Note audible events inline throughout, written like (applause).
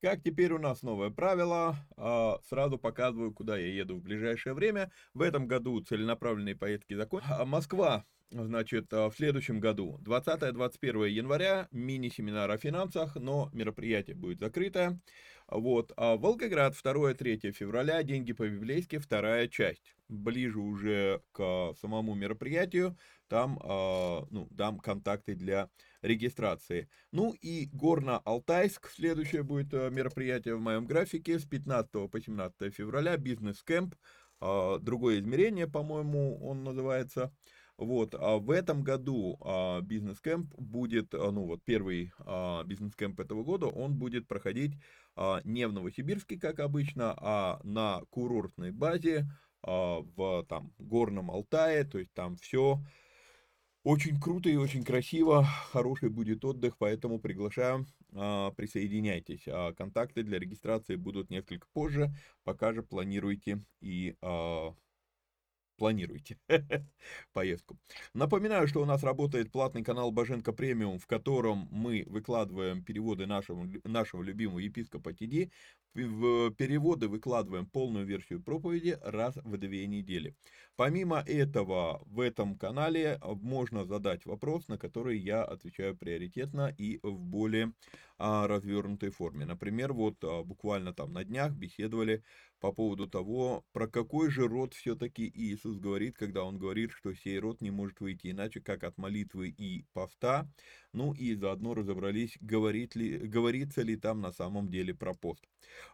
Как теперь у нас новое правило, а, сразу показываю, куда я еду в ближайшее время. В этом году целенаправленные поездки закончились. Москва, значит, а, в следующем году, 20-21 января, мини-семинар о финансах, но мероприятие будет закрытое. Вот, а Волгоград, 2-3 февраля, деньги по-библейски, вторая часть. Ближе уже к самому мероприятию, там, э, ну, дам контакты для регистрации. Ну и Горно-Алтайск, следующее будет э, мероприятие в моем графике с 15 по 17 февраля, бизнес-кэмп, э, другое измерение, по-моему, он называется. Вот, а в этом году а, бизнес-кэмп будет, а, ну вот первый а, бизнес-кэмп этого года, он будет проходить не в Новосибирске, как обычно, а на курортной базе в там горном Алтае, то есть там все очень круто и очень красиво, хороший будет отдых, поэтому приглашаю, присоединяйтесь. Контакты для регистрации будут несколько позже, пока же планируйте и планируйте (laughs) поездку. Напоминаю, что у нас работает платный канал Боженко Премиум, в котором мы выкладываем переводы нашего, нашего любимого епископа ТД. В переводы выкладываем полную версию проповеди раз в две недели. Помимо этого, в этом канале можно задать вопрос, на который я отвечаю приоритетно и в более а, развернутой форме. Например, вот а, буквально там на днях беседовали по поводу того, про какой же род все-таки Иисус говорит, когда он говорит, что сей род не может выйти иначе, как от молитвы и поста. Ну и заодно разобрались, говорит ли, говорится ли там на самом деле про пост.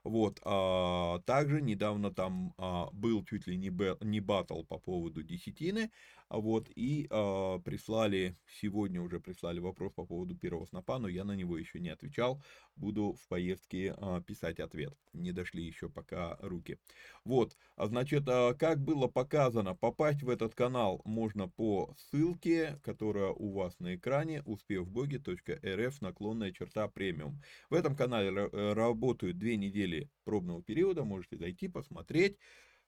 Вот, а, также недавно там а, был чуть ли не, б, не батл по поводу десятины, а вот, и а, прислали, сегодня уже прислали вопрос по поводу первого снопа, но я на него еще не отвечал, буду в поездке а, писать ответ, не дошли еще пока руки. Вот, а значит, а, как было показано, попасть в этот канал можно по ссылке, которая у вас на экране, успевбоги.рф, наклонная черта премиум. В этом канале э, работают две недели пробного периода, можете зайти, посмотреть.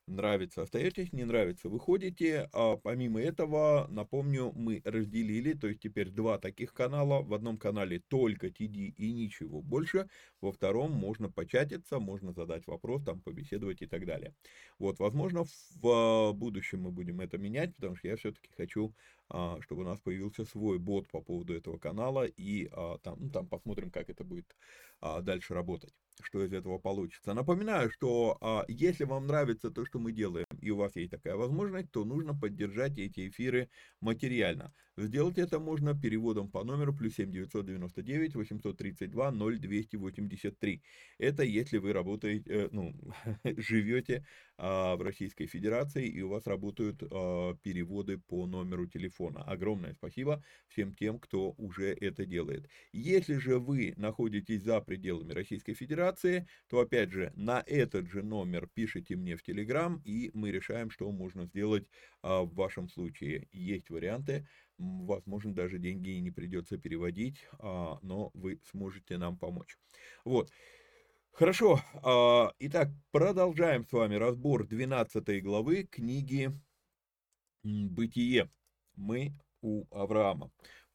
Нравится, остаетесь, не нравится, выходите. А помимо этого, напомню, мы разделили, то есть теперь два таких канала. В одном канале только TD и ничего больше. Во втором можно початиться, можно задать вопрос, там побеседовать и так далее. Вот, возможно, в будущем мы будем это менять, потому что я все-таки хочу а, чтобы у нас появился свой бот по поводу этого канала, и а, там, ну, там посмотрим, как это будет а, дальше работать, что из этого получится. Напоминаю, что если вам нравится то, что мы делаем, и у вас есть такая возможность, то нужно поддержать эти эфиры материально. Сделать это можно переводом по номеру плюс 7 999 832 0283. Это если вы работаете, э, ну, (laughs) живете в Российской Федерации и у вас работают переводы по номеру телефона. Огромное спасибо всем тем, кто уже это делает. Если же вы находитесь за пределами Российской Федерации, то опять же на этот же номер пишите мне в Телеграм, и мы решаем, что можно сделать в вашем случае. Есть варианты, возможно, даже деньги не придется переводить, а, но вы сможете нам помочь. Вот. Хорошо, а, итак, продолжаем с вами разбор 12 главы книги «Бытие». Мы у Авраама.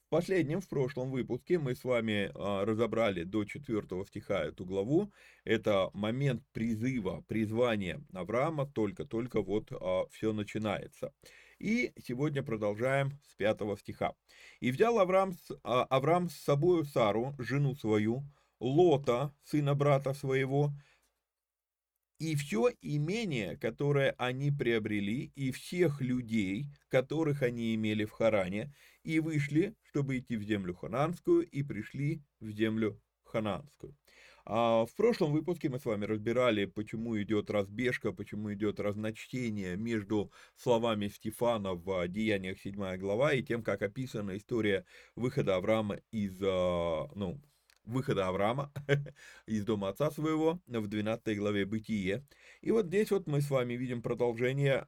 В последнем, в прошлом выпуске мы с вами а, разобрали до 4 стиха эту главу. Это момент призыва, призвания Авраама, только-только вот все начинается. И сегодня продолжаем с 5 стиха. «И взял Авраам, Авраам с собою Сару, жену свою, Лота, сына брата своего, и все имение, которое они приобрели, и всех людей, которых они имели в Харане, и вышли, чтобы идти в землю хананскую, и пришли в землю хананскую. А в прошлом выпуске мы с вами разбирали, почему идет разбежка, почему идет разночтение между словами Стефана в Деяниях 7 глава и тем, как описана история выхода Авраама из, а, ну, выхода Авраама (laughs) из дома отца своего в 12 главе Бытие. И вот здесь вот мы с вами видим продолжение.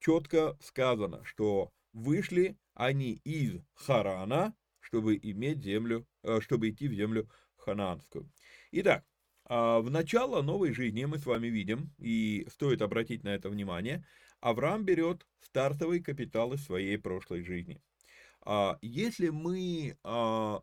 Четко сказано, что вышли они из Харана, чтобы иметь землю, э, чтобы идти в землю ханаанскую. Итак, а, в начало новой жизни мы с вами видим, и стоит обратить на это внимание, Авраам берет стартовый капитал из своей прошлой жизни. А, если мы а,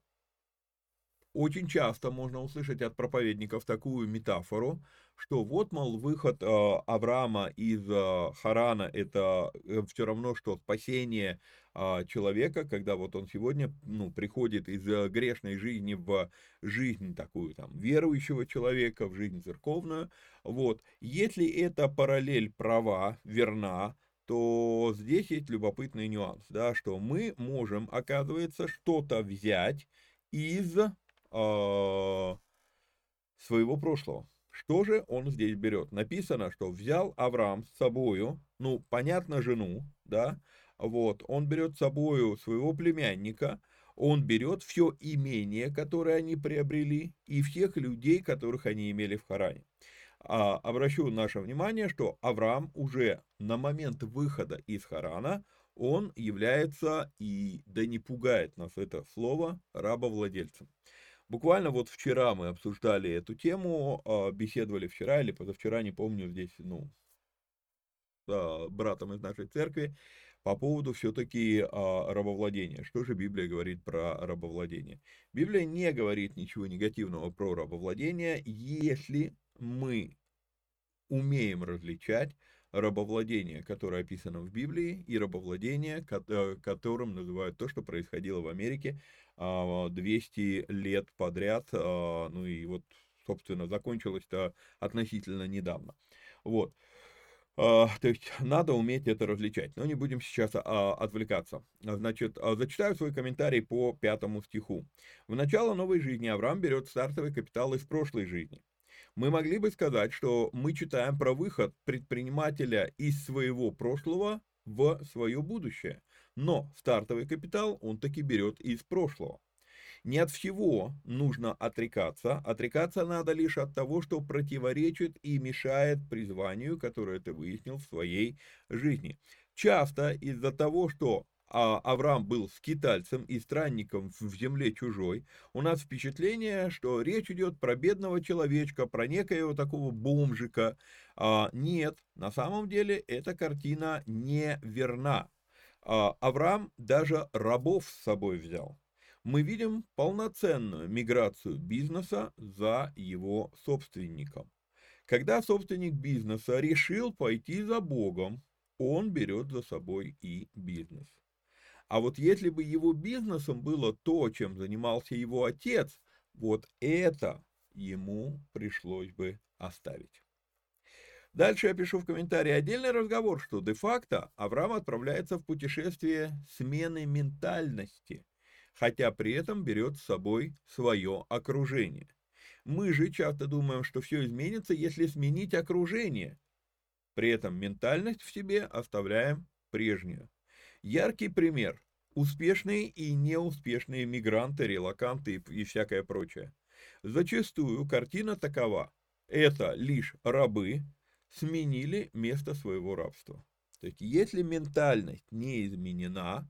очень часто можно услышать от проповедников такую метафору, что вот, мол, выход э, Авраама из э, Харана – это все равно, что спасение э, человека, когда вот он сегодня ну, приходит из э, грешной жизни в жизнь такую там верующего человека, в жизнь церковную. Вот. Если эта параллель права, верна, то здесь есть любопытный нюанс, да, что мы можем, оказывается, что-то взять из э, своего прошлого. Что же он здесь берет? Написано, что взял Авраам с собою, ну, понятно, жену, да, вот, он берет с собою своего племянника, он берет все имение, которое они приобрели, и всех людей, которых они имели в Харане. А, обращу наше внимание, что Авраам уже на момент выхода из Харана, он является, и да не пугает нас это слово, рабовладельцем. Буквально вот вчера мы обсуждали эту тему, а, беседовали вчера или позавчера, не помню, здесь, ну, с братом из нашей церкви, по поводу все-таки а, рабовладения. Что же Библия говорит про рабовладение? Библия не говорит ничего негативного про рабовладение, если мы умеем различать рабовладение, которое описано в Библии, и рабовладение, э, которым называют то, что происходило в Америке 200 а, лет подряд, а, ну и вот, собственно, закончилось-то относительно недавно. Вот. А, то есть надо уметь это различать. Но не будем сейчас отвлекаться. Значит, зачитаю свой комментарий по пятому стиху. В начало новой жизни Авраам берет стартовый капитал из прошлой жизни. Мы могли бы сказать, что мы читаем про выход предпринимателя из своего прошлого в свое будущее. Но стартовый капитал он таки берет из прошлого. Не от всего нужно отрекаться. Отрекаться надо лишь от того, что противоречит и мешает призванию, которое ты выяснил в своей жизни. Часто из-за того, что а Авраам был скитальцем и странником в земле чужой, у нас впечатление, что речь идет про бедного человечка, про некоего такого бомжика. А, нет, на самом деле эта картина не верна. А, Авраам даже рабов с собой взял. Мы видим полноценную миграцию бизнеса за его собственником. Когда собственник бизнеса решил пойти за Богом, он берет за собой и бизнес. А вот если бы его бизнесом было то, чем занимался его отец, вот это ему пришлось бы оставить. Дальше я пишу в комментарии отдельный разговор, что де-факто Авраам отправляется в путешествие смены ментальности, хотя при этом берет с собой свое окружение. Мы же часто думаем, что все изменится, если сменить окружение. При этом ментальность в себе оставляем прежнюю. Яркий пример. Успешные и неуспешные мигранты, релаканты и всякое прочее. Зачастую картина такова. Это лишь рабы сменили место своего рабства. То есть, если ментальность не изменена,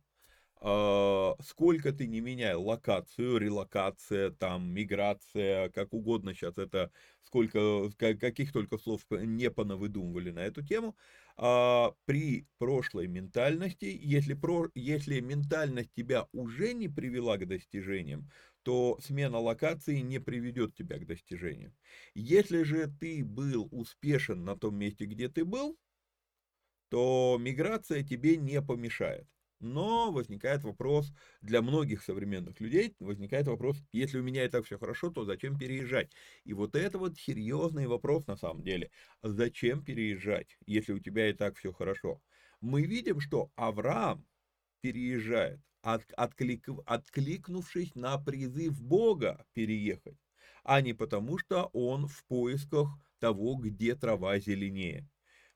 а, сколько ты не меняй локацию, релокация, там, миграция, как угодно сейчас это, сколько, каких только слов не понавыдумывали на эту тему, а, при прошлой ментальности, если, про, если ментальность тебя уже не привела к достижениям, то смена локации не приведет тебя к достижениям. Если же ты был успешен на том месте, где ты был, то миграция тебе не помешает. Но возникает вопрос, для многих современных людей возникает вопрос, если у меня и так все хорошо, то зачем переезжать? И вот это вот серьезный вопрос на самом деле. Зачем переезжать, если у тебя и так все хорошо? Мы видим, что Авраам переезжает, от, отклик, откликнувшись на призыв Бога переехать, а не потому, что он в поисках того, где трава зеленее.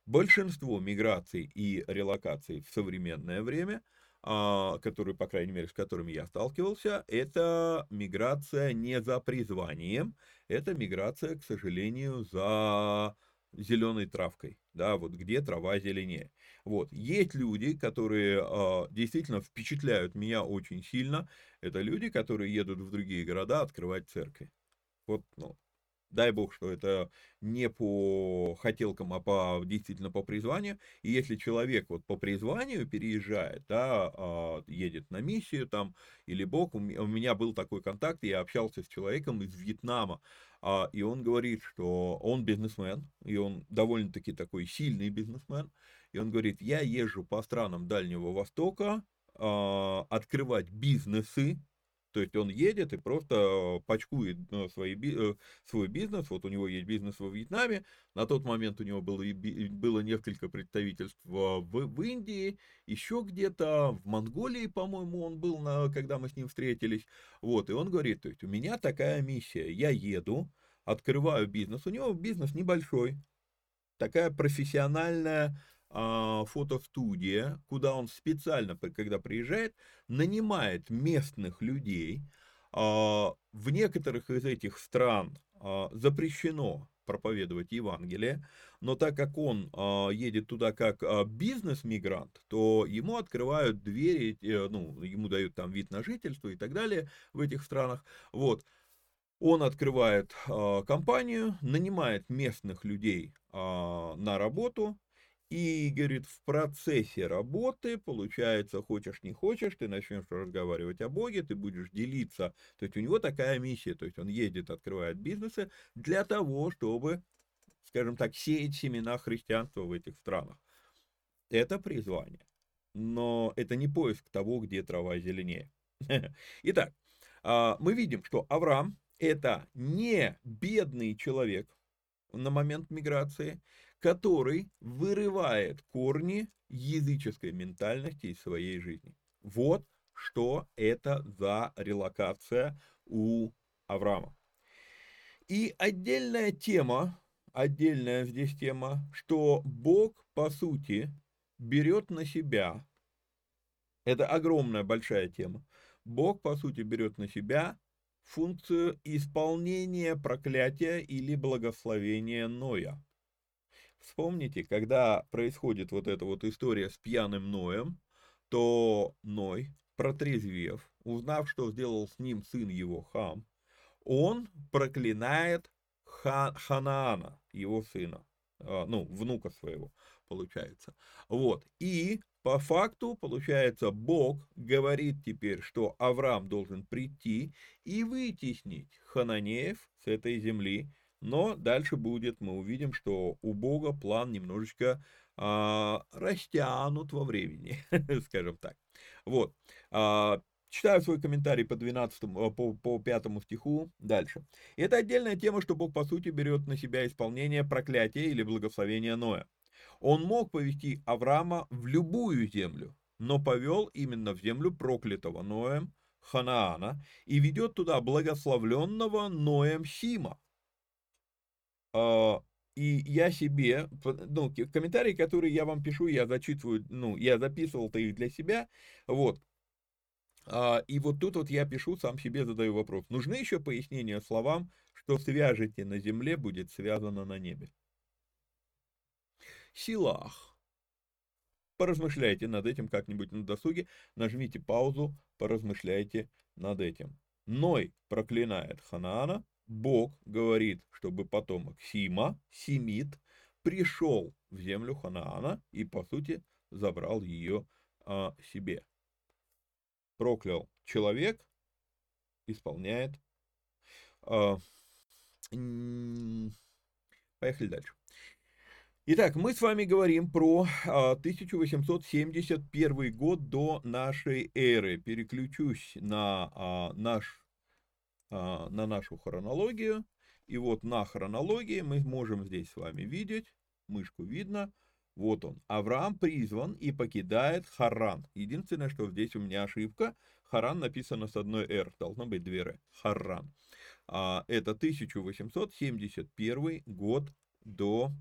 Большинство миграций и релокаций в современное время, а, которые, по крайней мере, с которыми я сталкивался, это миграция не за призванием, это миграция, к сожалению, за зеленой травкой, да, вот где трава зеленее. Вот, есть люди, которые э, действительно впечатляют меня очень сильно, это люди, которые едут в другие города открывать церкви. Вот, ну, Дай бог, что это не по хотелкам, а по, действительно по призванию. И если человек вот по призванию переезжает, да, а, едет на миссию там, или Бог, у меня был такой контакт, я общался с человеком из Вьетнама, а, и он говорит, что он бизнесмен, и он довольно-таки такой сильный бизнесмен, и он говорит, я езжу по странам Дальнего Востока, а, открывать бизнесы, то есть он едет и просто пачкует э, свои, э, свой бизнес. Вот у него есть бизнес во Вьетнаме. На тот момент у него было, было несколько представительств в, в Индии, еще где-то в Монголии, по-моему, он был, на, когда мы с ним встретились. Вот, и он говорит, то есть у меня такая миссия. Я еду, открываю бизнес. У него бизнес небольшой. Такая профессиональная фотостудия, куда он специально, когда приезжает, нанимает местных людей. А, в некоторых из этих стран а, запрещено проповедовать Евангелие, но так как он едет туда как бизнес-мигрант, то ему открывают двери, э, ну, ему дают там вид на жительство и так далее в этих странах. Вот. Он открывает компанию, нанимает местных людей на работу, и, говорит, в процессе работы, получается, хочешь не хочешь, ты начнешь разговаривать о Боге, ты будешь делиться. То есть у него такая миссия, то есть он ездит, открывает бизнесы для того, чтобы, скажем так, сеять семена христианства в этих странах. Это призвание. Но это не поиск того, где трава зеленее. (laughs) Итак, а, мы видим, что Авраам это не бедный человек на момент миграции, который вырывает корни языческой ментальности из своей жизни. Вот что это за релокация у Авраама. И отдельная тема, отдельная здесь тема, что Бог, по сути, берет на себя, это огромная большая тема, Бог, по сути, берет на себя функцию исполнения проклятия или благословения Ноя. Вспомните, когда происходит вот эта вот история с пьяным Ноем, то Ной, протрезвев, узнав, что сделал с ним сын его Хам, он проклинает Ха Ханаана, его сына, а, ну, внука своего, получается. Вот, и по факту, получается, Бог говорит теперь, что Авраам должен прийти и вытеснить хананеев с этой земли, но дальше будет, мы увидим, что у Бога план немножечко а, растянут во времени, (laughs) скажем так. Вот. А, читаю свой комментарий по 12, а, по, по 5 стиху дальше. Это отдельная тема, что Бог по сути берет на себя исполнение проклятия или благословения Ноя. Он мог повести Авраама в любую землю, но повел именно в землю проклятого Ноем Ханаана и ведет туда благословленного Ноем Сима. А, и я себе, ну, комментарии, которые я вам пишу, я зачитываю, ну, я записывал-то их для себя, вот. А, и вот тут вот я пишу, сам себе задаю вопрос. Нужны еще пояснения словам, что свяжете на земле, будет связано на небе? Силах. Поразмышляйте над этим как-нибудь на досуге, нажмите паузу, поразмышляйте над этим. Ной проклинает Ханаана, Бог говорит, чтобы потомок Сима, Семит, пришел в землю Ханаана и, по сути, забрал ее а, себе. Проклял человек, исполняет. А, поехали дальше. Итак, мы с вами говорим про 1871 а, год до нашей эры. Переключусь на, а, наш, на нашу хронологию. И вот на хронологии мы можем здесь с вами видеть, мышку видно, вот он. Авраам призван и покидает Харан. Единственное, что здесь у меня ошибка. Харан написано с одной «р», должно быть две «р». Харан. Это 1871 год до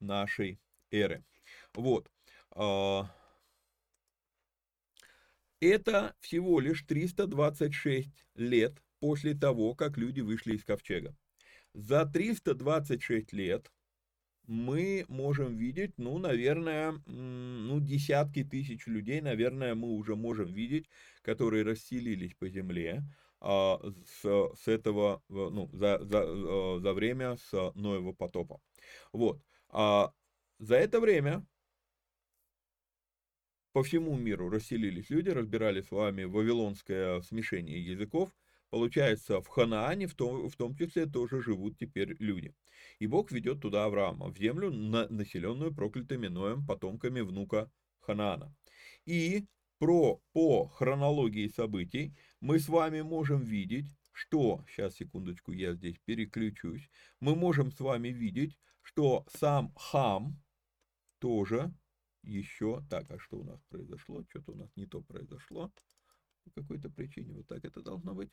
нашей эры. Вот. А, это всего лишь 326 лет после того, как люди вышли из ковчега. За 326 лет мы можем видеть, ну, наверное, ну, десятки тысяч людей, наверное, мы уже можем видеть, которые расселились по земле а, с, с этого, ну, за, за, э, за время с Ноева потопа. Вот. А за это время по всему миру расселились люди, разбирали с вами вавилонское смешение языков. Получается, в Ханаане в том, в том числе тоже живут теперь люди. И Бог ведет туда Авраама, в землю, на, населенную проклятым Ноем, потомками внука Ханаана. И про, по хронологии событий мы с вами можем видеть, что, сейчас секундочку, я здесь переключусь, мы можем с вами видеть, что сам хам тоже еще... Так, а что у нас произошло? Что-то у нас не то произошло. По какой-то причине вот так это должно быть.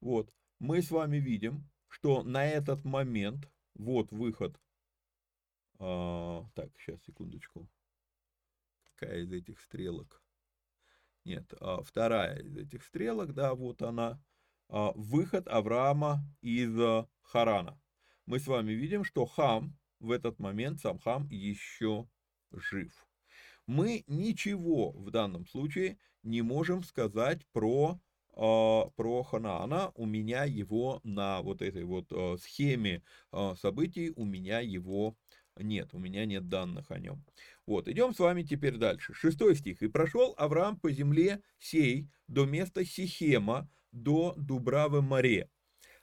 Вот, мы с вами видим, что на этот момент, вот выход... А, так, сейчас, секундочку. Какая из этих стрелок? Нет, а, вторая из этих стрелок, да, вот она. А, выход Авраама из Харана мы с вами видим, что Хам в этот момент, сам Хам еще жив. Мы ничего в данном случае не можем сказать про, э, про Ханаана. У меня его на вот этой вот э, схеме э, событий, у меня его нет, у меня нет данных о нем. Вот, идем с вами теперь дальше. Шестой стих. «И прошел Авраам по земле сей до места Сихема, до Дубравы море.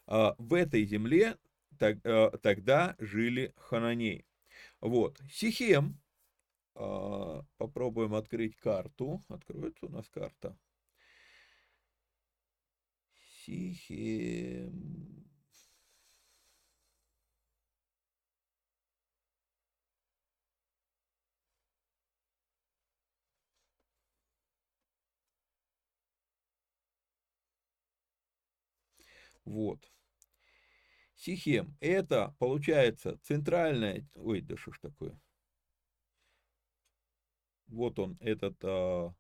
В этой земле тогда жили хананеи. Вот, Сихем, а, попробуем открыть карту, откроется у нас карта тихие. Вот. Сихем – это, получается, центральная... Ой, да что ж такое? Вот он, этот... А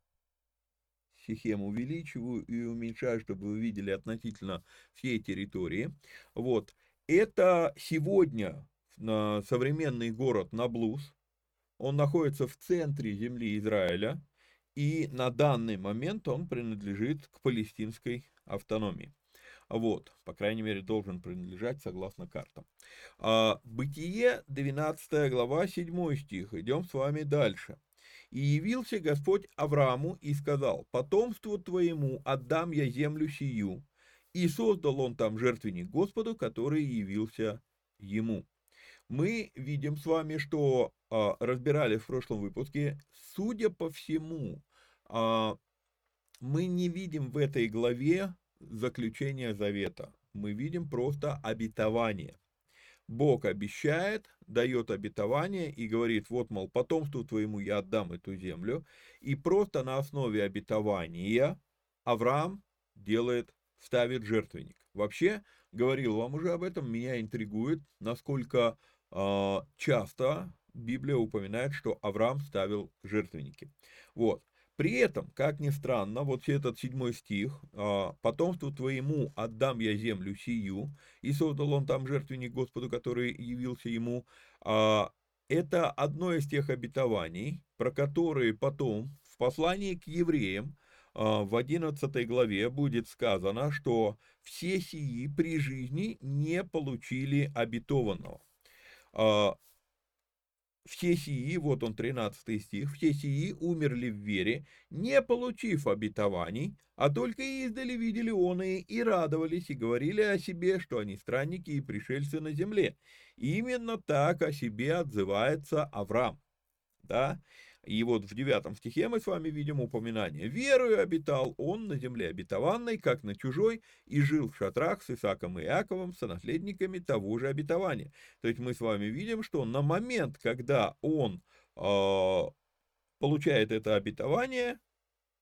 Сихем увеличиваю и уменьшаю, чтобы вы видели относительно всей территории. Вот. Это сегодня современный город Наблус. Он находится в центре земли Израиля. И на данный момент он принадлежит к палестинской автономии. Вот, по крайней мере, должен принадлежать согласно картам. А, Бытие, 12 глава, 7 стих. Идем с вами дальше. «И явился Господь Аврааму и сказал, потомству твоему отдам я землю сию. И создал он там жертвенник Господу, который явился ему». Мы видим с вами, что а, разбирали в прошлом выпуске, судя по всему, а, мы не видим в этой главе заключения завета. Мы видим просто обетование. Бог обещает, дает обетование и говорит, вот, мол, потомству твоему я отдам эту землю. И просто на основе обетования Авраам делает, ставит жертвенник. Вообще, говорил вам уже об этом, меня интригует, насколько э, часто Библия упоминает, что Авраам ставил жертвенники. Вот. При этом, как ни странно, вот этот седьмой стих, «А, «Потомству твоему отдам я землю сию», и создал он там жертвенник Господу, который явился ему, а, это одно из тех обетований, про которые потом в послании к евреям а, в 11 главе будет сказано, что все сии при жизни не получили обетованного все сии, вот он 13 стих, все сии умерли в вере, не получив обетований, а только издали видели он и, и радовались, и говорили о себе, что они странники и пришельцы на земле. Именно так о себе отзывается Авраам. Да? И вот в девятом стихе мы с вами видим упоминание. «Верою обитал он на земле обетованной, как на чужой, и жил в шатрах с Исаком и Иаковом, сонаследниками того же обетования». То есть мы с вами видим, что на момент, когда он э, получает это обетование,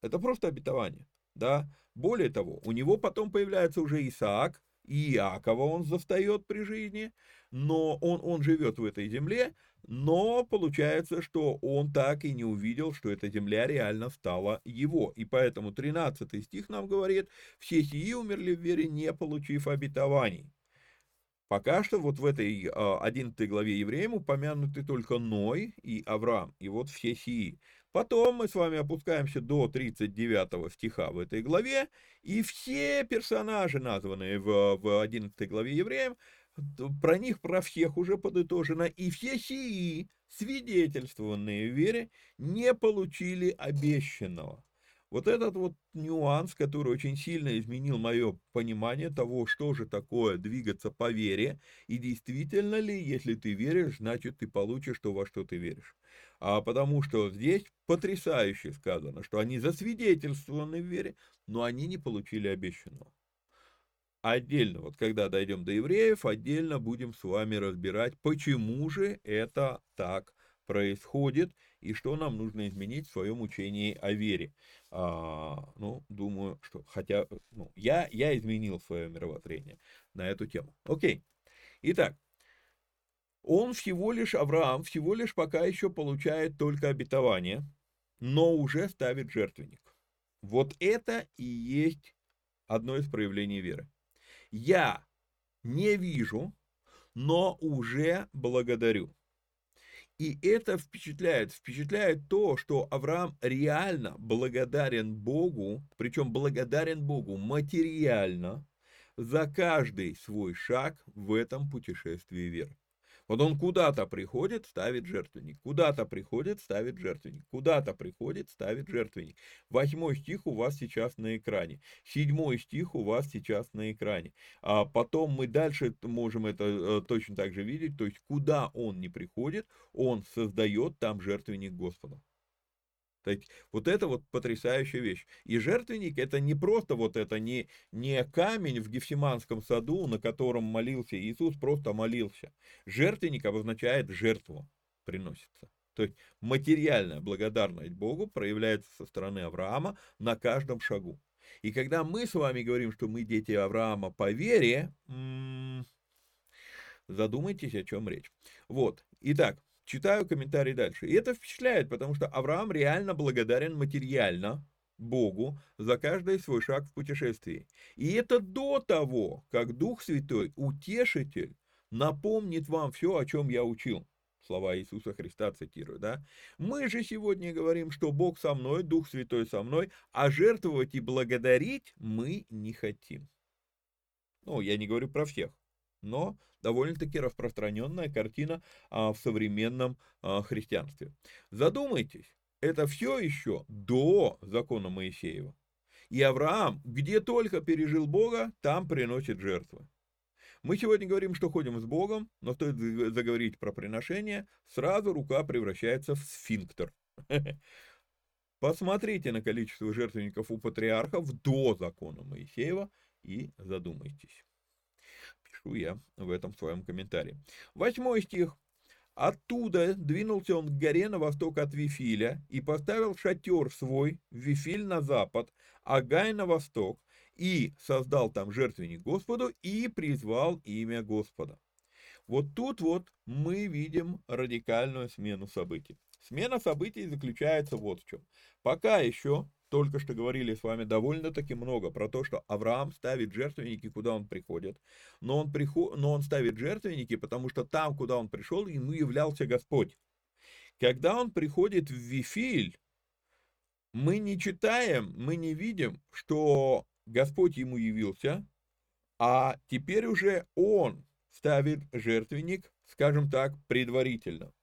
это просто обетование. Да? Более того, у него потом появляется уже Исаак, Иакова он застает при жизни, но он, он живет в этой земле, но получается, что он так и не увидел, что эта земля реально стала его. И поэтому 13 стих нам говорит, все сии умерли в вере, не получив обетований. Пока что вот в этой 11 а, главе евреям упомянуты только Ной и Авраам, и вот все сии. Потом мы с вами опускаемся до 39 стиха в этой главе, и все персонажи, названные в, в 11 главе евреям, про них, про всех уже подытожено, и все сии, свидетельствованные в вере, не получили обещанного. Вот этот вот нюанс, который очень сильно изменил мое понимание того, что же такое двигаться по вере, и действительно ли, если ты веришь, значит ты получишь то, во что ты веришь. А потому что здесь потрясающе сказано, что они засвидетельствованы в вере, но они не получили обещанного. Отдельно, вот когда дойдем до евреев, отдельно будем с вами разбирать, почему же это так происходит и что нам нужно изменить в своем учении о вере. А, ну, думаю, что хотя ну, я, я изменил свое мировоззрение на эту тему. Окей. Итак, он всего лишь, Авраам, всего лишь пока еще получает только обетование, но уже ставит жертвенник. Вот это и есть одно из проявлений веры я не вижу, но уже благодарю. И это впечатляет. Впечатляет то, что Авраам реально благодарен Богу, причем благодарен Богу материально за каждый свой шаг в этом путешествии веры. Вот он куда-то приходит, ставит жертвенник, куда-то приходит, ставит жертвенник, куда-то приходит, ставит жертвенник. Восьмой стих у вас сейчас на экране, седьмой стих у вас сейчас на экране. А потом мы дальше можем это э, точно так же видеть, то есть куда он не приходит, он создает там жертвенник Господа. Есть вот это вот потрясающая вещь. И жертвенник это не просто вот это, не, не камень в Гефсиманском саду, на котором молился Иисус, просто молился. Жертвенник обозначает жертву приносится. То есть материальная благодарность Богу проявляется со стороны Авраама на каждом шагу. И когда мы с вами говорим, что мы дети Авраама по вере, задумайтесь, о чем речь. Вот, итак, читаю комментарий дальше. И это впечатляет, потому что Авраам реально благодарен материально Богу за каждый свой шаг в путешествии. И это до того, как Дух Святой, Утешитель, напомнит вам все, о чем я учил. Слова Иисуса Христа цитирую, да? Мы же сегодня говорим, что Бог со мной, Дух Святой со мной, а жертвовать и благодарить мы не хотим. Ну, я не говорю про всех, но довольно-таки распространенная картина а, в современном а, христианстве. Задумайтесь, это все еще до закона Моисеева. И Авраам, где только пережил Бога, там приносит жертвы. Мы сегодня говорим, что ходим с Богом, но стоит заговорить про приношение, сразу рука превращается в сфинктер. (laughs) Посмотрите на количество жертвенников у патриархов до закона Моисеева и задумайтесь. Пишу я в этом своем комментарии. Восьмой стих. Оттуда двинулся он к горе на восток от Вифиля и поставил шатер свой, Вифиль на запад, а Гай на восток, и создал там жертвенник Господу и призвал имя Господа. Вот тут вот мы видим радикальную смену событий. Смена событий заключается вот в чем. Пока еще, только что говорили с вами довольно-таки много про то, что Авраам ставит жертвенники, куда он приходит. Но он, приход... но он ставит жертвенники, потому что там, куда он пришел, ему являлся Господь. Когда он приходит в Вифиль, мы не читаем, мы не видим, что Господь ему явился, а теперь уже он ставит жертвенник, скажем так, предварительно.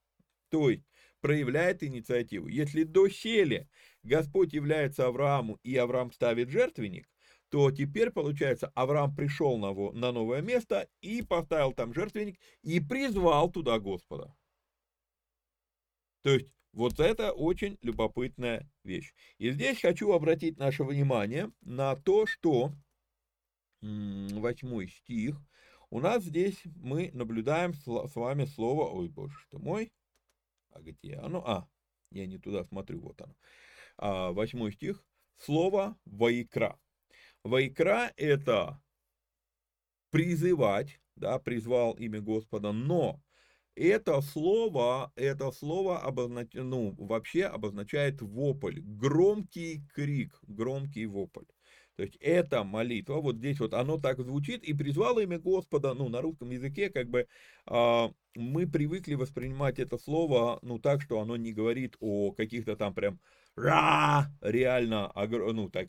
То есть проявляет инициативу. Если до сели Господь является Аврааму, и Авраам ставит жертвенник, то теперь, получается, Авраам пришел на, на новое место и поставил там жертвенник и призвал туда Господа. То есть вот это очень любопытная вещь. И здесь хочу обратить наше внимание на то, что восьмой стих, у нас здесь мы наблюдаем с вами слово, ой, боже что мой, а где оно? А, я не туда смотрю, вот оно. А, восьмой стих, слово «ваикра». «Ваикра» — это призывать, да, призвал имя Господа, но это слово, это слово обознач... ну, вообще обозначает вопль, громкий крик, громкий вопль. То есть это молитва, вот здесь вот оно так звучит, и призвало имя Господа, ну, на русском языке, как бы, э, мы привыкли воспринимать это слово, ну, так, что оно не говорит о каких-то там прям ра, реально, ну, так,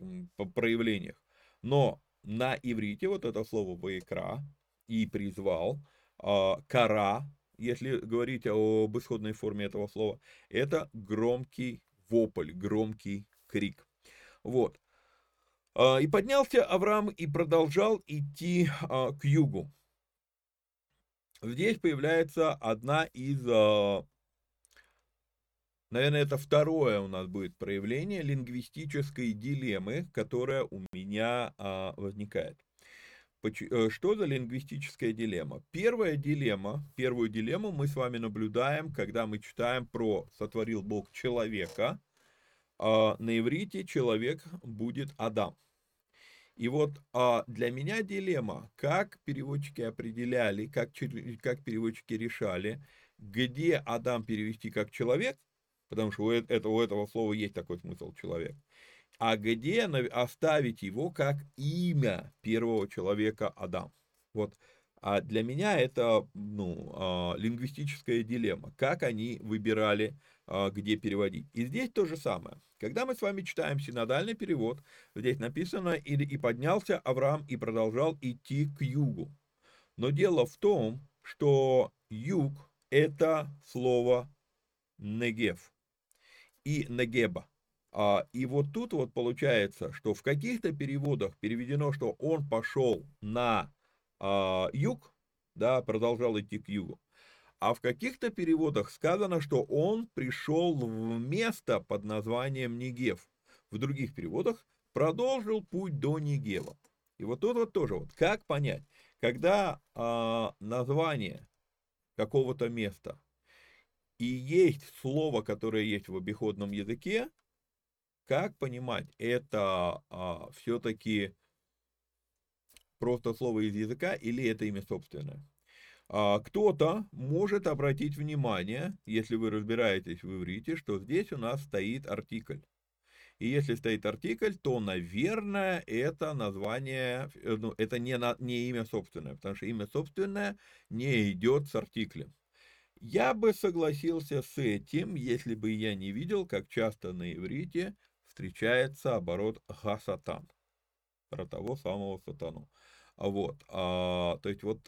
проявлениях. Но на иврите вот это слово «ваекра» и «призвал», э, «кара», если говорить об исходной форме этого слова, это громкий вопль, громкий крик. Вот. А, и поднялся Авраам и продолжал идти а, к югу. Здесь появляется одна из, а, наверное, это второе у нас будет проявление лингвистической дилеммы, которая у меня возникает. Э, что за лингвистическая дилемма? Первая дилемма, первую дилемму мы с вами наблюдаем, когда мы читаем про «сотворил Бог человека», а на иврите человек будет Адам. И вот а, для меня дилемма, как переводчики определяли, как, как переводчики решали, где Адам перевести как человек, потому что у этого, у этого слова есть такой смысл человек, а где оставить его как имя первого человека Адам. Вот а для меня это ну, а, лингвистическая дилемма, как они выбирали, а, где переводить. И здесь то же самое. Когда мы с вами читаем синодальный перевод, здесь написано «И, поднялся Авраам и продолжал идти к югу». Но дело в том, что юг – это слово «негев» и «негеба». А, и вот тут вот получается, что в каких-то переводах переведено, что он пошел на а, юг, да, продолжал идти к югу. А в каких-то переводах сказано, что он пришел в место под названием Негев. В других переводах продолжил путь до Негева. И вот тут вот тоже вот как понять, когда а, название какого-то места и есть слово, которое есть в обиходном языке, Как понимать, это а, все-таки просто слово из языка или это имя собственное? А, кто-то может обратить внимание, если вы разбираетесь в иврите, что здесь у нас стоит артикль. И если стоит артикль, то, наверное, это название, э, ну, это не, на, не имя собственное, потому что имя собственное не идет с артиклем. Я бы согласился с этим, если бы я не видел, как часто на иврите встречается оборот гасатан, про того самого сатану. А вот, а, то есть вот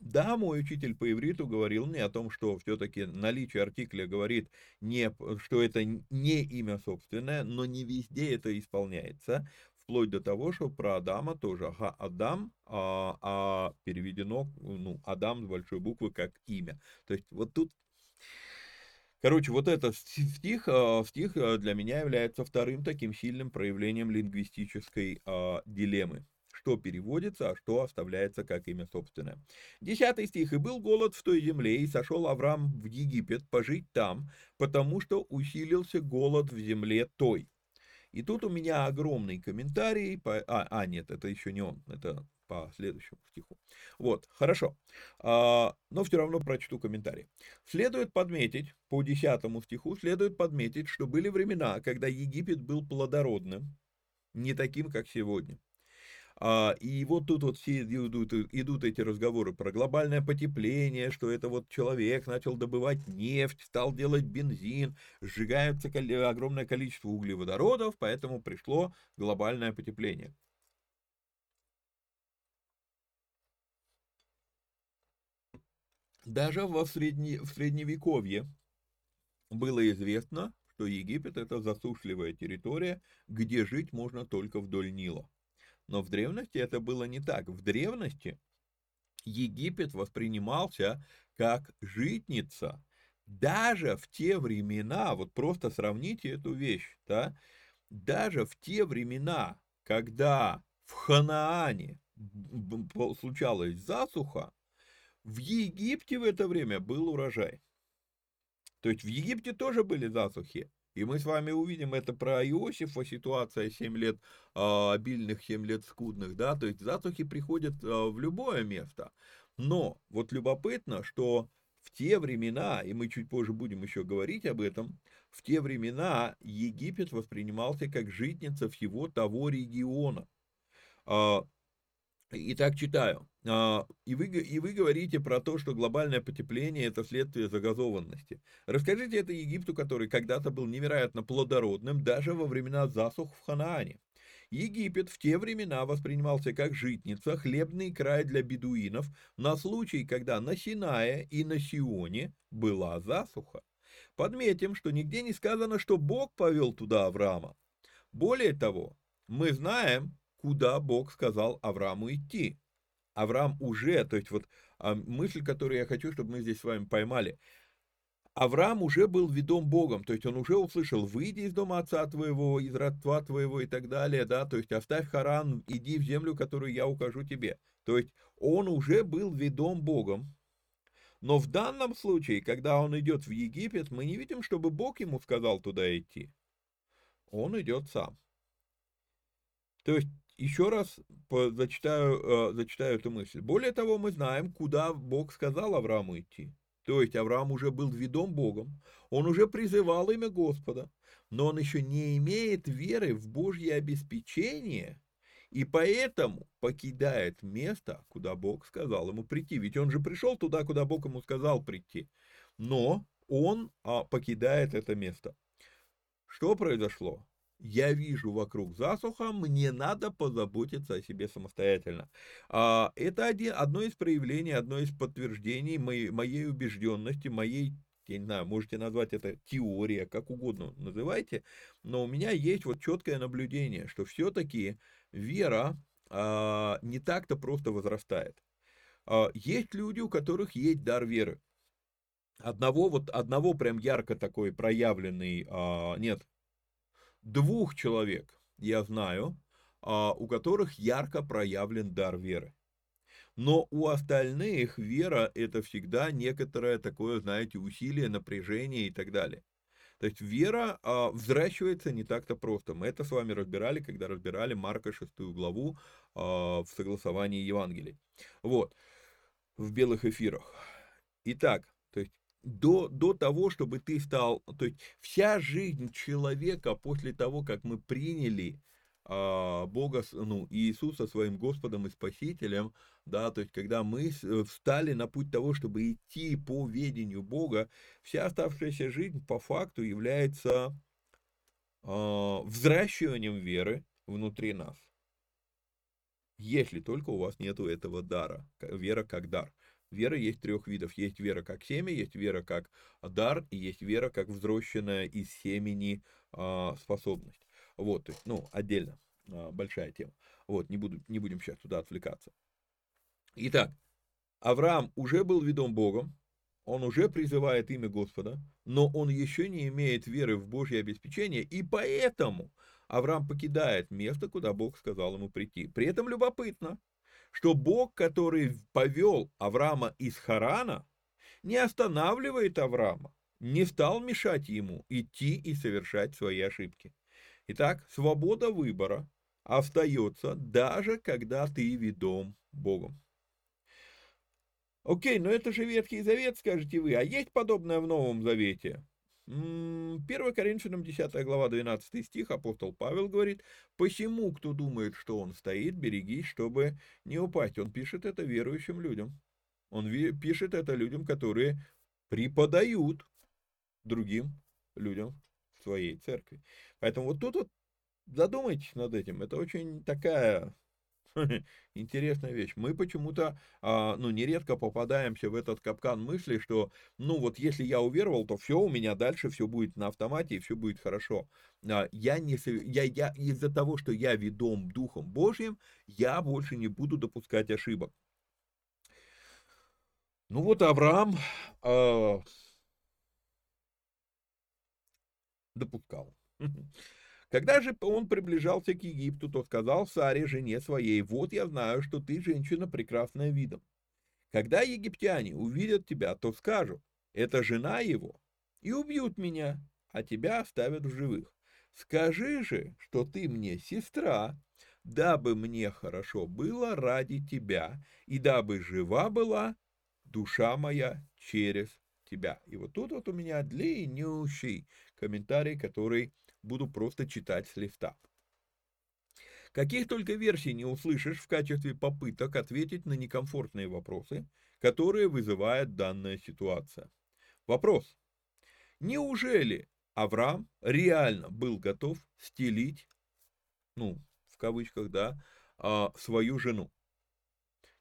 да, мой учитель по ивриту говорил мне о том, что все-таки наличие артикля говорит, не, что это не имя собственное, но не везде это исполняется, вплоть до того, что про Адама тоже ага, Адам, а, а переведено, ну, Адам с большой буквы как имя. То есть вот тут Короче, вот этот стих, а, стих а, для меня является вторым таким сильным проявлением лингвистической дилеммы что переводится, а что оставляется как имя собственное. Десятый стих. «И был голод в той земле, и сошел Авраам в Египет пожить там, потому что усилился голод в земле той». И тут у меня огромный комментарий. По... А, а, нет, это еще не он, это по следующему стиху. Вот, хорошо. А, но все равно прочту комментарий. Следует подметить, по десятому стиху, следует подметить, что были времена, когда Египет был плодородным, не таким, как сегодня. А, и вот тут вот все идут, идут эти разговоры про глобальное потепление, что это вот человек начал добывать нефть, стал делать бензин, сжигается огромное количество углеводородов, поэтому пришло глобальное потепление. Даже во средне, в средневековье было известно, что Египет это засушливая территория, где жить можно только вдоль Нила. Но в древности это было не так. В древности Египет воспринимался как житница. Даже в те времена, вот просто сравните эту вещь, да, даже в те времена, когда в Ханаане случалась засуха, в Египте в это время был урожай. То есть в Египте тоже были засухи. И мы с вами увидим это про Иосифа, ситуация 7 лет э, обильных, 7 лет скудных, да, то есть засухи приходят э, в любое место. Но вот любопытно, что в те времена, и мы чуть позже будем еще говорить об этом, в те времена Египет воспринимался как житница всего того региона. А, Итак, читаю. А, и вы, и вы говорите про то, что глобальное потепление – это следствие загазованности. Расскажите это Египту, который когда-то был невероятно плодородным, даже во времена засух в Ханаане. Египет в те времена воспринимался как житница, хлебный край для бедуинов, на случай, когда на Синае и на Сионе была засуха. Подметим, что нигде не сказано, что Бог повел туда Авраама. Более того, мы знаем, куда Бог сказал Аврааму идти. Авраам уже, то есть вот а, мысль, которую я хочу, чтобы мы здесь с вами поймали. Авраам уже был ведом Богом, то есть он уже услышал, выйди из дома отца твоего, из родства твоего и так далее, да, то есть оставь Харан, иди в землю, которую я укажу тебе. То есть он уже был ведом Богом. Но в данном случае, когда он идет в Египет, мы не видим, чтобы Бог ему сказал туда идти. Он идет сам. То есть еще раз зачитаю, э, зачитаю эту мысль. Более того, мы знаем, куда Бог сказал Аврааму идти. То есть Авраам уже был ведом Богом, он уже призывал имя Господа, но он еще не имеет веры в Божье обеспечение, и поэтому покидает место, куда Бог сказал ему прийти. Ведь он же пришел туда, куда Бог ему сказал прийти. Но он а, покидает это место. Что произошло? Я вижу вокруг засуха, мне надо позаботиться о себе самостоятельно. А, это один, одно из проявлений, одно из подтверждений моей, моей убежденности, моей я не знаю, можете назвать это теория, как угодно называйте, но у меня есть вот четкое наблюдение, что все-таки вера а, не так-то просто возрастает. А, есть люди, у которых есть дар веры. Одного вот одного прям ярко такой проявленный, нет, двух человек я знаю, а, у которых ярко проявлен дар веры. Но у остальных вера это всегда некоторое такое, знаете, усилие, напряжение и так далее. То есть вера а, взращивается не так-то просто. Мы это с вами разбирали, когда разбирали Марка 6 главу а, в согласовании Евангелий. Вот, в белых эфирах. Итак, то есть до, до того, чтобы ты стал, то есть вся жизнь человека после того, как мы приняли а, Бога, ну, Иисуса своим Господом и Спасителем, да, то есть когда мы э, встали на путь того, чтобы идти по ведению Бога, вся оставшаяся жизнь по факту является э, взращиванием веры внутри нас. Если только у вас нету этого дара, вера как дар. Вера есть трех видов. Есть вера как семя, есть вера как дар, и есть вера как взросшенная из семени э, способность. Вот, то есть, ну, отдельно, а, большая тема. Вот, не, буду, не будем сейчас туда отвлекаться. Итак, Авраам уже был ведом Богом, он уже призывает имя Господа, но он еще не имеет веры в Божье обеспечение, и поэтому Авраам покидает место, куда Бог сказал ему прийти. При этом любопытно, что Бог, который повел Авраама из Харана, не останавливает Авраама, не стал мешать ему идти и совершать свои ошибки. Итак, свобода выбора остается даже когда ты ведом Богом. Окей, но это же Ветхий Завет, скажете вы, а есть подобное в Новом Завете? 1 Коринфянам 10 глава 12 стих апостол Павел говорит, «Посему, кто думает, что он стоит, берегись, чтобы не упасть». Он пишет это верующим людям. Он пишет это людям, которые преподают другим людям своей церкви. Поэтому вот тут вот задумайтесь над этим. Это очень такая (laughs) интересная вещь. Мы почему-то, а, ну, нередко попадаемся в этот капкан мысли, что, ну, вот если я уверовал, то все, у меня дальше все будет на автомате и все будет хорошо. А, я не, я, я из-за того, что я ведом Духом Божьим, я больше не буду допускать ошибок. Ну вот Авраам э, допускал. (laughs) Когда же он приближался к Египту, то сказал Саре, жене своей, «Вот я знаю, что ты женщина прекрасная видом. Когда египтяне увидят тебя, то скажут, это жена его, и убьют меня, а тебя оставят в живых. Скажи же, что ты мне сестра, дабы мне хорошо было ради тебя, и дабы жива была душа моя через тебя. И вот тут вот у меня длиннющий комментарий, который буду просто читать с. Каких только версий не услышишь в качестве попыток ответить на некомфортные вопросы, которые вызывает данная ситуация. Вопрос. Неужели Авраам реально был готов стелить, ну, в кавычках, да, а, свою жену?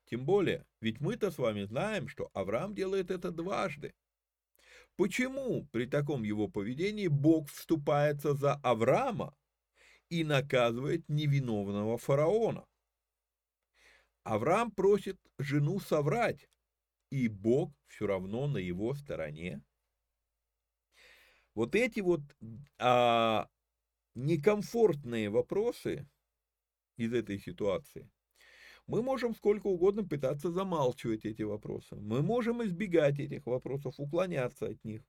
Тем более, ведь мы-то с вами знаем, что Авраам делает это дважды. Почему при таком его поведении Бог вступается за Авраама и наказывает невиновного фараона? Авраам просит жену соврать, и Бог все равно на его стороне. Вот эти вот а, некомфортные вопросы из этой ситуации мы можем сколько угодно пытаться замалчивать эти вопросы. Мы можем избегать этих вопросов, уклоняться от них.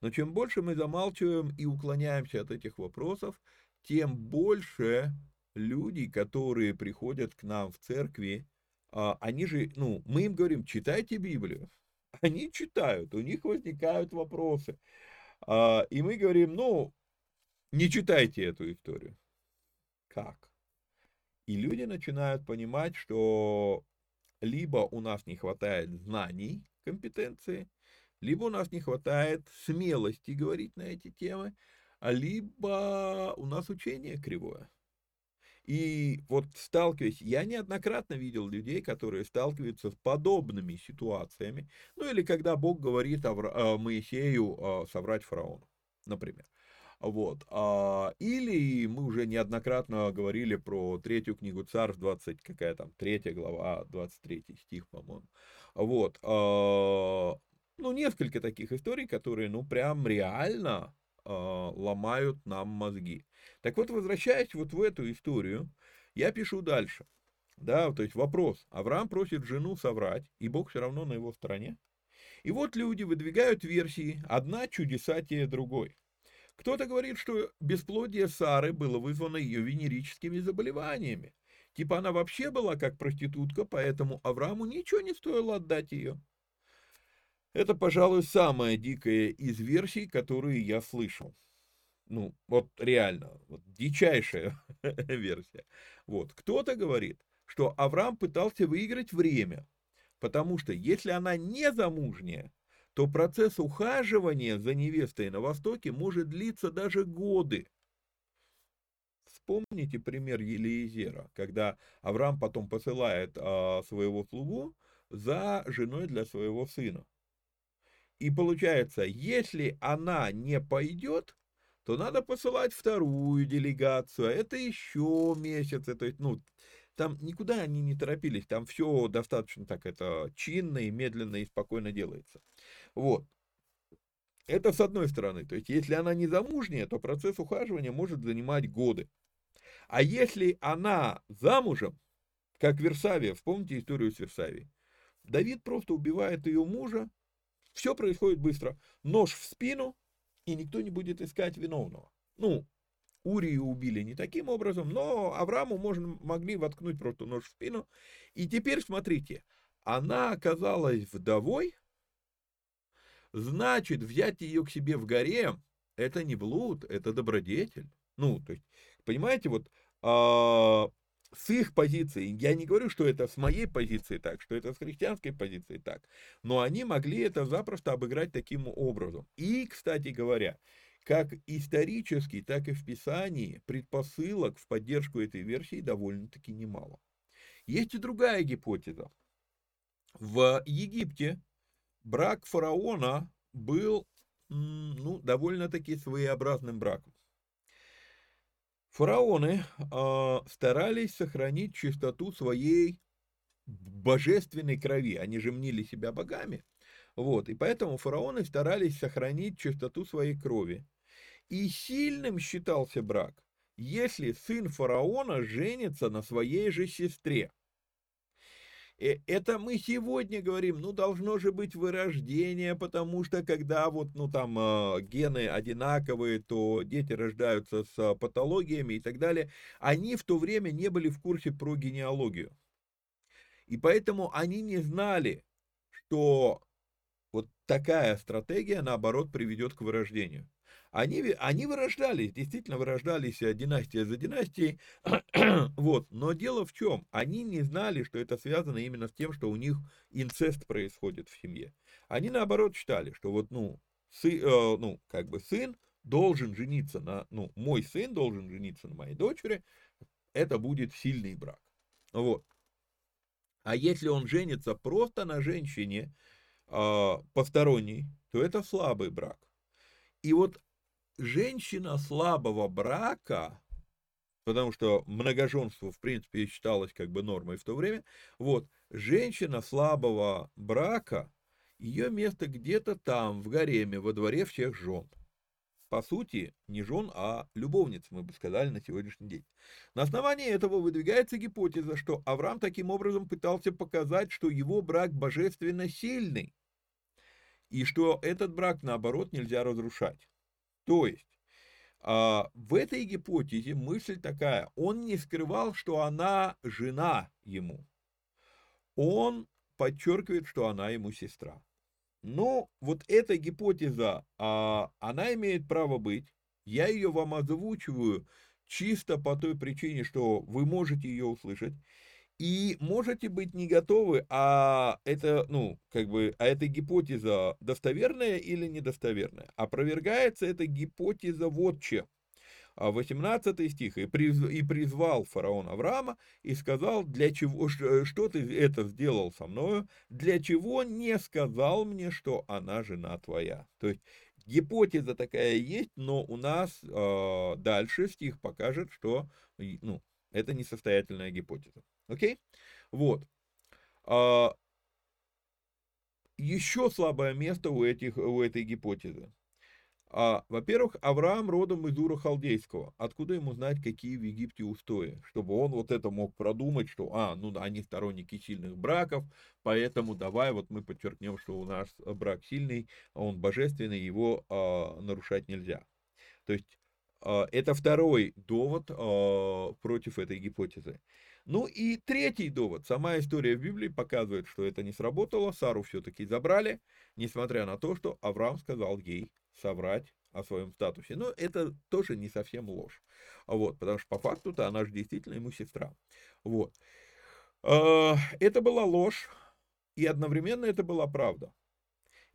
Но чем больше мы замалчиваем и уклоняемся от этих вопросов, тем больше люди, которые приходят к нам в церкви, а, они же, ну, мы им говорим, читайте Библию. (laughs) Они читают, у них возникают вопросы. А, и мы говорим, ну, не читайте эту историю. Как? И люди начинают понимать, что либо у нас не хватает знаний, компетенции, либо у нас не хватает смелости говорить на эти темы, а либо у нас учение кривое. И вот сталкиваясь, я неоднократно видел людей, которые сталкиваются с подобными ситуациями, ну или когда Бог говорит о Моисею соврать фараону, например. Вот. А, или мы уже неоднократно говорили про третью книгу Царств, 20, какая там, третья глава, 23 стих, по-моему. Вот. А, ну, несколько таких историй, которые, ну, прям реально а, ломают нам мозги. Так вот, возвращаясь вот в эту историю, я пишу дальше. Да, то есть вопрос. Авраам просит жену соврать, и Бог все равно на его стороне. И вот люди выдвигают версии, одна чудесатие другой. Кто-то говорит, что бесплодие Сары было вызвано ее венерическими заболеваниями. Типа она вообще была как проститутка, поэтому Аврааму ничего не стоило отдать ее. Это, пожалуй, самая дикая из версий, которые я слышал. Ну, вот реально, вот дичайшая (laughs) версия. Вот, кто-то говорит, что Авраам пытался выиграть время, потому что если она не замужняя, то процесс ухаживания за невестой на Востоке может длиться даже годы. Вспомните пример Елиезера, когда Авраам потом посылает а, своего слугу за женой для своего сына. И получается, если она не пойдет, то надо посылать вторую делегацию, а это еще месяц, есть, ну, там никуда они не торопились, там все достаточно так это чинно и медленно и спокойно делается. Вот. Это с одной стороны. То есть, если она не замужняя, то процесс ухаживания может занимать годы. А если она замужем, как Версавия, вспомните историю с Версавией, Давид просто убивает ее мужа, все происходит быстро. Нож в спину, и никто не будет искать виновного. Ну, Урию убили не таким образом, но Аврааму можно, могли воткнуть просто нож в спину. И теперь смотрите, она оказалась вдовой, значит, взять ее к себе в горе, это не блуд, это добродетель. Ну, то есть, понимаете, вот а, с их позиции, я не говорю, что это с моей позиции так, что это с христианской позиции так, но они могли это запросто обыграть таким образом. И, кстати говоря, как исторически, так и в Писании предпосылок в поддержку этой версии довольно-таки немало. Есть и другая гипотеза. В Египте брак фараона был ну, довольно-таки своеобразным браком. Фараоны э, старались сохранить чистоту своей божественной крови. Они же мнили себя богами. Вот, и поэтому фараоны старались сохранить чистоту своей крови. И сильным считался брак, если сын фараона женится на своей же сестре. Э, это мы сегодня говорим, ну, должно же быть вырождение, потому что когда вот, ну, там а, гены одинаковые, то дети рождаются с патологиями и так далее. Они в то время не были в курсе про генеалогию. И поэтому они не знали, что вот такая стратегия, наоборот, приведет к вырождению. Они, они вырождались, действительно вырождались э, династия за династией, (clears throat) вот, но дело в чем, они не знали, что это связано именно с тем, что у них инцест происходит в семье. Они наоборот считали, что вот, ну, сы, э, ну, как бы сын должен жениться на, ну, мой сын должен жениться на моей дочери, это будет сильный брак. Вот. А если он женится просто на женщине э, посторонней, то это слабый брак. И вот женщина слабого брака, потому что многоженство, в принципе, считалось как бы нормой в то время, вот, женщина слабого брака, ее место где-то там, в гареме, во дворе всех жен. По сути, не жен, а любовниц, мы бы сказали на сегодняшний день. На основании этого выдвигается гипотеза, что Авраам таким образом пытался показать, что его брак божественно сильный, и что этот брак, наоборот, нельзя разрушать. То есть, а, в этой гипотезе мысль такая, он не скрывал, что она жена ему. Он подчеркивает, что она ему сестра. Но вот эта гипотеза, а, она имеет право быть. Я ее вам озвучиваю чисто по той причине, что вы можете ее услышать. И можете быть не готовы, а это, ну, как бы, а эта гипотеза достоверная или недостоверная. Опровергается эта гипотеза вот чем. 18 стих, и, и призвал фараон Авраама и сказал, для чего, что ты это сделал со мною, для чего не сказал мне, что она жена твоя. То есть гипотеза такая есть, но у нас э, дальше стих покажет, что ну, это несостоятельная гипотеза. Окей? Вот. А, еще слабое место у, этих, у этой гипотезы. А, во-первых, Авраам родом из Ура Халдейского. Откуда ему знать, какие в Египте устои? Чтобы он вот это мог продумать, что, а, ну, они сторонники сильных браков, поэтому давай вот мы подчеркнем, что у нас брак сильный, а он божественный, его а, нарушать нельзя. То есть а, это второй довод а, против этой гипотезы. Ну и третий довод. Сама история в Библии показывает, что это не сработало. Сару все-таки забрали, несмотря на то, что Авраам сказал ей соврать о своем статусе. Но это тоже не совсем ложь. Вот, потому что по факту-то она же действительно ему сестра. Вот. А, это была ложь, и одновременно это была правда.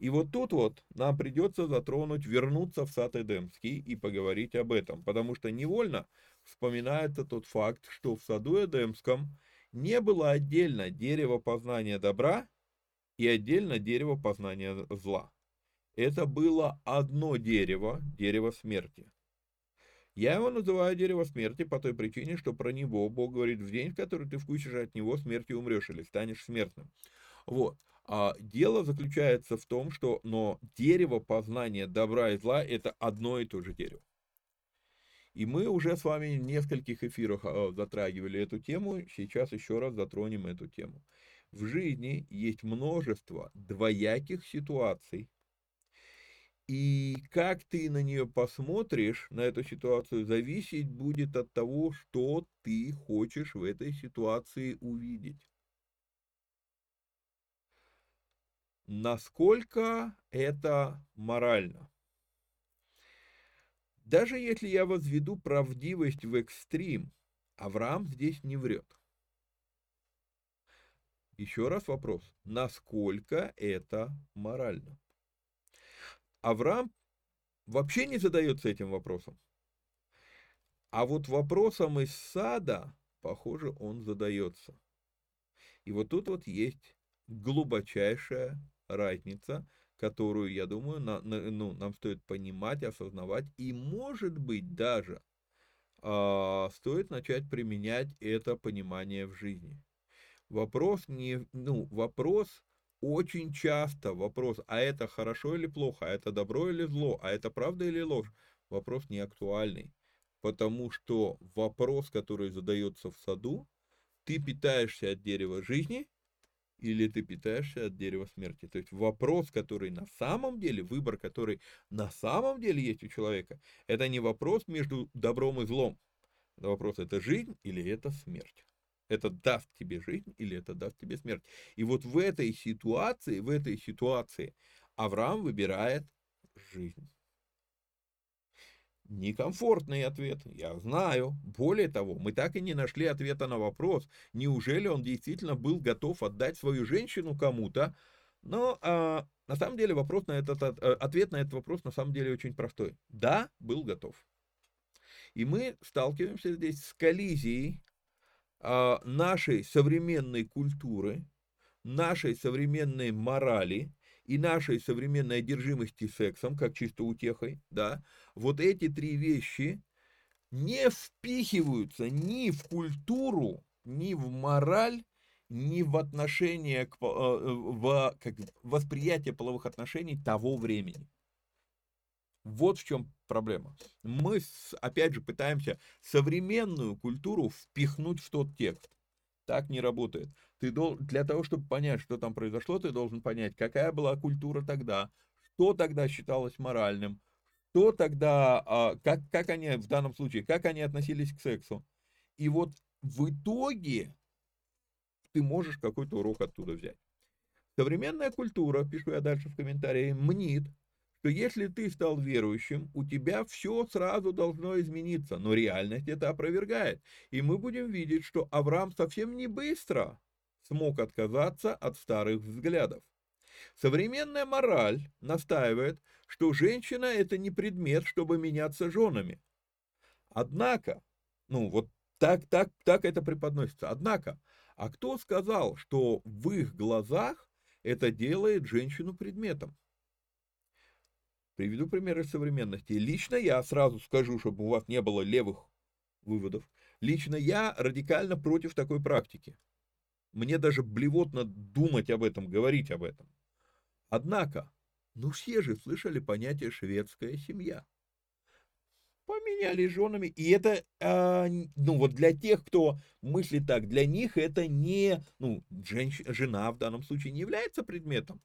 И вот тут вот нам придется затронуть, вернуться в сад Эдемский и поговорить об этом, потому что невольно вспоминается тот факт, что в саду Эдемском не было отдельно дерево познания добра и отдельно дерево познания зла. Это было одно дерево, дерево смерти. Я его называю дерево смерти по той причине, что про него Бог говорит, в день, в который ты вкусишь от него, смертью умрешь или станешь смертным. Вот. А дело заключается в том, что но дерево познания добра и зла – это одно и то же дерево. И мы уже с вами в нескольких эфирах а, затрагивали эту тему, сейчас еще раз затронем эту тему. В жизни есть множество двояких ситуаций, и как ты на нее посмотришь, на эту ситуацию, зависеть будет от того, что ты хочешь в этой ситуации увидеть. Насколько это морально. Даже если я возведу правдивость в экстрим, Авраам здесь не врет. Еще раз вопрос, насколько это морально? Авраам вообще не задается этим вопросом. А вот вопросом из сада, похоже, он задается. И вот тут вот есть глубочайшая разница, которую, я думаю, на, на, ну, нам стоит понимать, осознавать, и, может быть, даже э, стоит начать применять это понимание в жизни. Вопрос не, ну, вопрос очень часто, вопрос, а это хорошо или плохо, а это добро или зло, а это правда или ложь, вопрос не актуальный, потому что вопрос, который задается в саду, ты питаешься от дерева жизни – или ты питаешься от дерева смерти. То есть вопрос, который на самом деле, выбор, который на самом деле есть у человека, это не вопрос между добром и злом. Вопрос, это жизнь или это смерть. Это даст тебе жизнь или это даст тебе смерть. И вот в этой ситуации, в этой ситуации Авраам выбирает жизнь некомфортный ответ, я знаю. Более того, мы так и не нашли ответа на вопрос, неужели он действительно был готов отдать свою женщину кому-то. Но а, на самом деле вопрос на этот, э, ответ на этот вопрос на самом деле очень простой. Да, был готов. И мы сталкиваемся здесь с коллизией а, нашей современной культуры, нашей современной морали, и нашей современной одержимости сексом, как чисто утехой, да, вот эти три вещи не впихиваются ни в культуру, ни в мораль, ни в отношение к э, в, как, восприятие половых отношений того времени. Вот в чем проблема. Мы, опять же, пытаемся современную культуру впихнуть в тот текст. Так не работает. Ты должен, для того, чтобы понять, что там произошло, ты должен понять, какая была культура тогда, что тогда считалось моральным, что тогда, а, как, как они в данном случае, как они относились к сексу. И вот в итоге ты можешь какой-то урок оттуда взять. Современная культура, пишу я дальше в комментарии, мнит, что если ты стал верующим, у тебя все сразу должно измениться, но реальность это опровергает. И мы будем видеть, что Авраам совсем не быстро смог отказаться от старых взглядов. Современная мораль настаивает, что женщина это не предмет, чтобы меняться женами. Однако, ну вот так, так, так это преподносится. Однако, а кто сказал, что в их глазах это делает женщину предметом? Приведу примеры современности. Лично я сразу скажу, чтобы у вас не было левых выводов. Лично я радикально против такой практики. Мне даже блевотно думать об этом, говорить об этом. Однако, ну все же слышали понятие «шведская семья». Поменяли женами, и это, а, ну вот для тех, кто мыслит так, для них это не, ну, женщ, жена в данном случае не является предметом.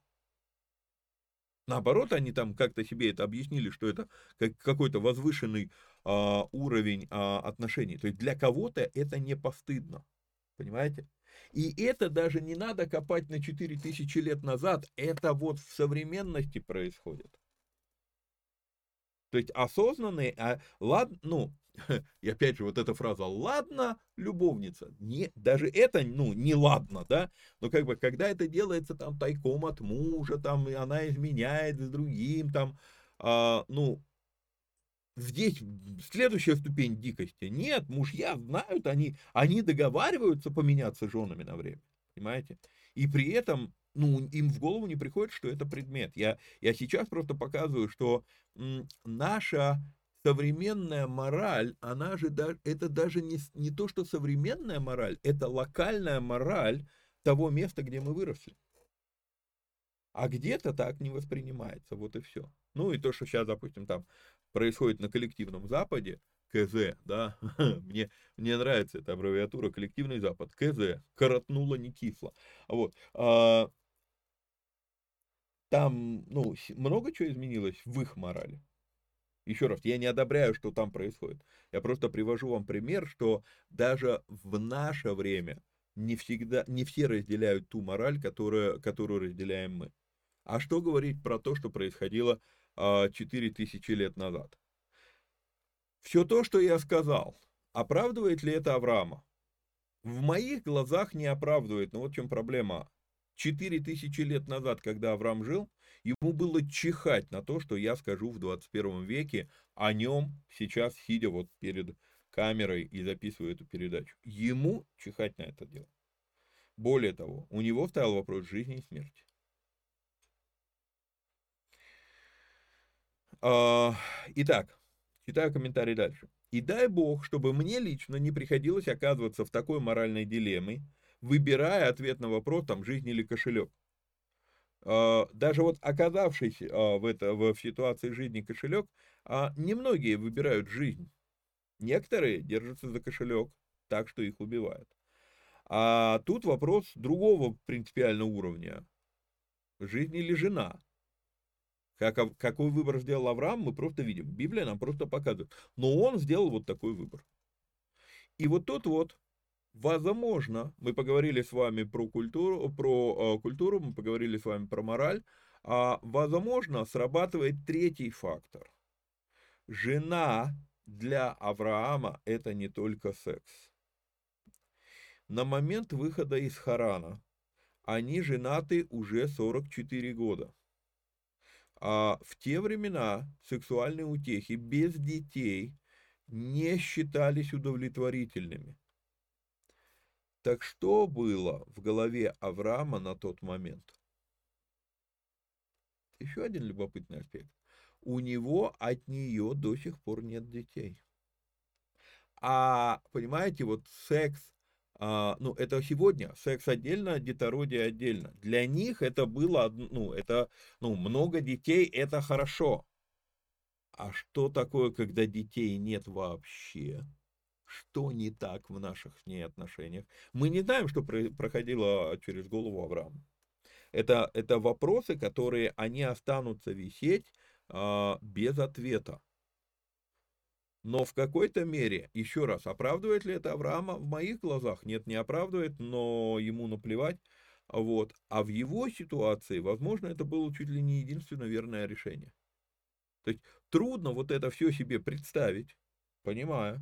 Наоборот, они там как-то себе это объяснили, что это как, какой-то возвышенный а, уровень а, отношений. То есть для кого-то это не постыдно. Понимаете? И это даже не надо копать на 4000 лет назад, это вот в современности происходит. То есть осознанный, а, ладно, ну, (laughs) и опять же вот эта фраза «ладно, любовница», не, даже это, ну, не ладно, да, но как бы, когда это делается там тайком от мужа, там, и она изменяет с другим, там, а, ну, здесь следующая ступень дикости. Нет, мужья знают, они, они договариваются поменяться женами на время, понимаете? И при этом, ну, им в голову не приходит, что это предмет. Я, я сейчас просто показываю, что м, наша современная мораль, она же, это даже не, не то, что современная мораль, это локальная мораль того места, где мы выросли. А где-то так не воспринимается, вот и все. Ну и то, что сейчас, допустим, там происходит на коллективном Западе, КЗ, да, (laughs) мне, мне нравится эта аббревиатура, коллективный Запад, КЗ, коротнуло, не кисло. Вот. А, там, ну, много чего изменилось в их морали. Еще раз, я не одобряю, что там происходит. Я просто привожу вам пример, что даже в наше время не всегда, не все разделяют ту мораль, которая, которую разделяем мы. А что говорить про то, что происходило 4000 лет назад? Все то, что я сказал, оправдывает ли это Авраама? В моих глазах не оправдывает, но вот в чем проблема. 4000 лет назад, когда Авраам жил, ему было чихать на то, что я скажу в 21 веке о нем сейчас, сидя вот перед камерой и записываю эту передачу. Ему чихать на это дело. Более того, у него стоял вопрос жизни и смерти. Итак, читаю комментарий дальше. И дай Бог, чтобы мне лично не приходилось оказываться в такой моральной дилемме, выбирая ответ на вопрос, там, жизнь или кошелек. А, даже вот оказавшись а, в, это, в ситуации жизни кошелек, немногие выбирают жизнь. Некоторые держатся за кошелек так, что их убивают. А тут вопрос другого принципиального уровня. Жизнь или жена? Как, какой выбор сделал Авраам, мы просто видим. Библия нам просто показывает. Но он сделал вот такой выбор. И вот тут вот, возможно, мы поговорили с вами про культуру, про э, культуру, мы поговорили с вами про мораль, а возможно, срабатывает третий фактор. Жена для Авраама это не только секс. На момент выхода из Харана они женаты уже 44 года. А в те времена сексуальные утехи без детей не считались удовлетворительными. Так что было в голове Авраама на тот момент? Еще один любопытный аспект. У него от нее до сих пор нет детей. А, понимаете, вот секс а, ну, это сегодня, секс отдельно, детородие отдельно. Для них это было, ну, это, ну, много детей, это хорошо. А что такое, когда детей нет вообще? Что не так в наших с ней отношениях? Мы не знаем, что проходило через голову Авраама. Это, это вопросы, которые они останутся висеть а, без ответа. Но в какой-то мере, еще раз, оправдывает ли это Авраама? В моих глазах нет, не оправдывает, но ему наплевать. Вот. А в его ситуации, возможно, это было чуть ли не единственное верное решение. То есть трудно вот это все себе представить, понимаю.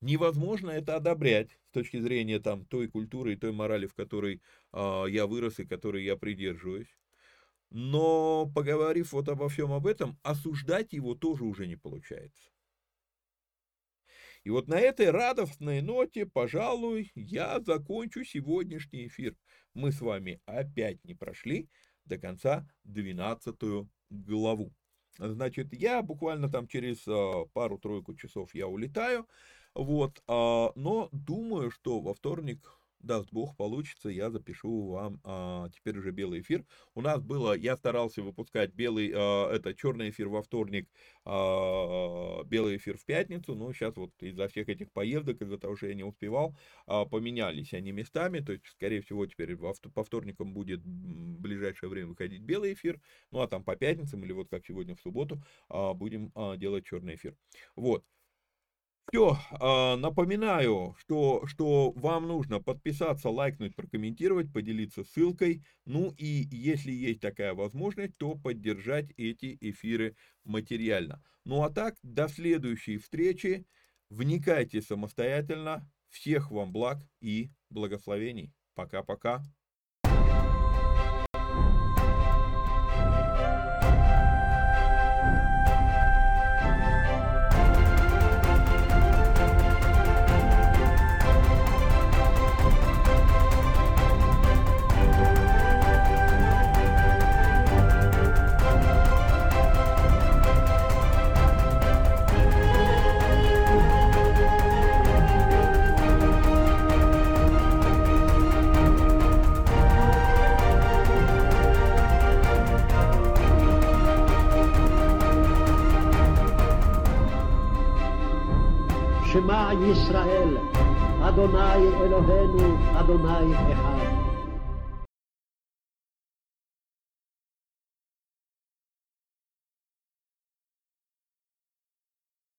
Невозможно это одобрять с точки зрения там той культуры и той морали, в которой э, я вырос и которой я придерживаюсь. Но поговорив вот обо всем об этом, осуждать его тоже уже не получается. И вот на этой радостной ноте, пожалуй, я закончу сегодняшний эфир. Мы с вами опять не прошли до конца 12 главу. Значит, я буквально там через а, пару-тройку часов я улетаю. Вот, а, но думаю, что во вторник даст бог, получится, я запишу вам а, теперь уже белый эфир. У нас было, я старался выпускать белый, а, это черный эфир во вторник, а, белый эфир в пятницу, но сейчас вот из-за всех этих поездок, из-за того, что я не успевал, а, поменялись они местами, то есть, скорее всего, теперь во, по вторникам будет в ближайшее время выходить белый эфир, ну а там по пятницам или вот как сегодня в субботу а, будем а, делать черный эфир. Вот. Все, а, напоминаю, что, что вам нужно подписаться, лайкнуть, прокомментировать, поделиться ссылкой. Ну и если есть такая возможность, то поддержать эти эфиры материально. Ну а так, до следующей встречи. Вникайте самостоятельно. Всех вам благ и благословений. Пока-пока. ישראל, אדוני אלוהינו, אדוני אחד.